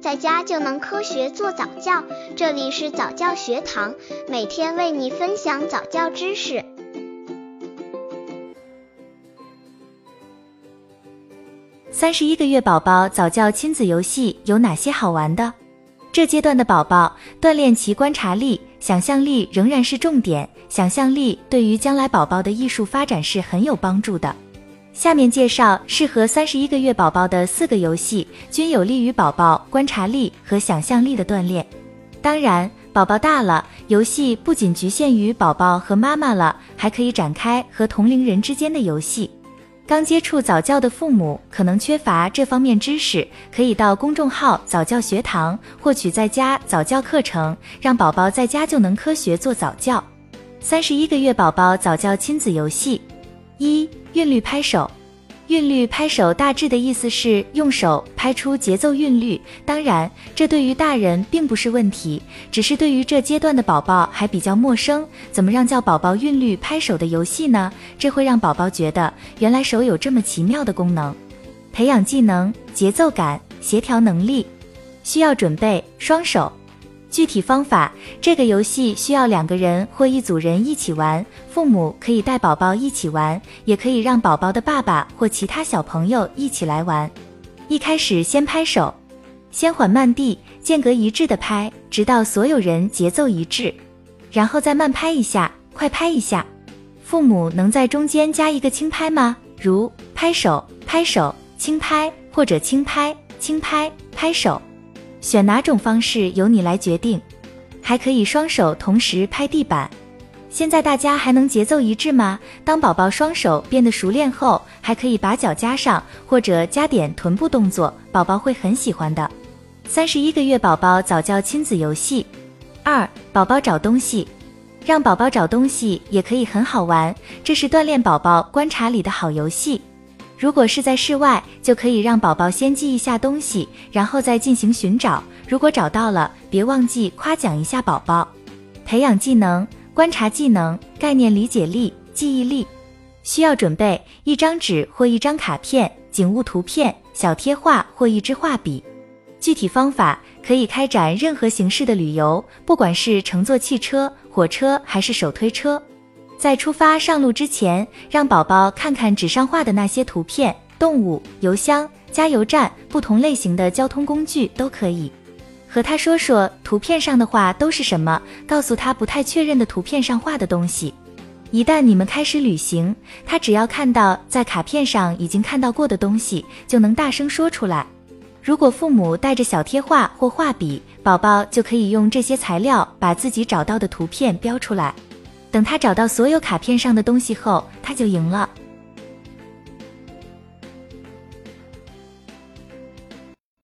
在家就能科学做早教。这里是早教学堂，每天为你分享早教知识。三十一个月宝宝早教亲子游戏有哪些好玩的？这阶段的宝宝锻炼其观察力、想象力仍然是重点，想象力对于将来宝宝的艺术发展是很有帮助的。下面介绍适合三十一个月宝宝的四个游戏，均有利于宝宝观察力和想象力的锻炼。当然，宝宝大了，游戏不仅局限于宝宝和妈妈了，还可以展开和同龄人之间的游戏。刚接触早教的父母可能缺乏这方面知识，可以到公众号早教学堂获取在家早教课程，让宝宝在家就能科学做早教。三十一个月宝宝早教亲子游戏一。韵律拍手，韵律拍手大致的意思是用手拍出节奏韵律。当然，这对于大人并不是问题，只是对于这阶段的宝宝还比较陌生。怎么让教宝宝韵律拍手的游戏呢？这会让宝宝觉得原来手有这么奇妙的功能。培养技能、节奏感、协调能力，需要准备双手。具体方法，这个游戏需要两个人或一组人一起玩，父母可以带宝宝一起玩，也可以让宝宝的爸爸或其他小朋友一起来玩。一开始先拍手，先缓慢地间隔一致的拍，直到所有人节奏一致，然后再慢拍一下，快拍一下。父母能在中间加一个轻拍吗？如拍手、拍手、轻拍，或者轻拍、轻拍、拍手。选哪种方式由你来决定，还可以双手同时拍地板。现在大家还能节奏一致吗？当宝宝双手变得熟练后，还可以把脚加上，或者加点臀部动作，宝宝会很喜欢的。三十一个月宝宝早教亲子游戏二：宝宝找东西，让宝宝找东西也可以很好玩，这是锻炼宝宝观察力的好游戏。如果是在室外，就可以让宝宝先记一下东西，然后再进行寻找。如果找到了，别忘记夸奖一下宝宝。培养技能、观察技能、概念理解力、记忆力，需要准备一张纸或一张卡片、景物图片、小贴画或一支画笔。具体方法可以开展任何形式的旅游，不管是乘坐汽车、火车还是手推车。在出发上路之前，让宝宝看看纸上画的那些图片，动物、邮箱、加油站，不同类型的交通工具都可以。和他说说图片上的画都是什么，告诉他不太确认的图片上画的东西。一旦你们开始旅行，他只要看到在卡片上已经看到过的东西，就能大声说出来。如果父母带着小贴画或画笔，宝宝就可以用这些材料把自己找到的图片标出来。等他找到所有卡片上的东西后，他就赢了。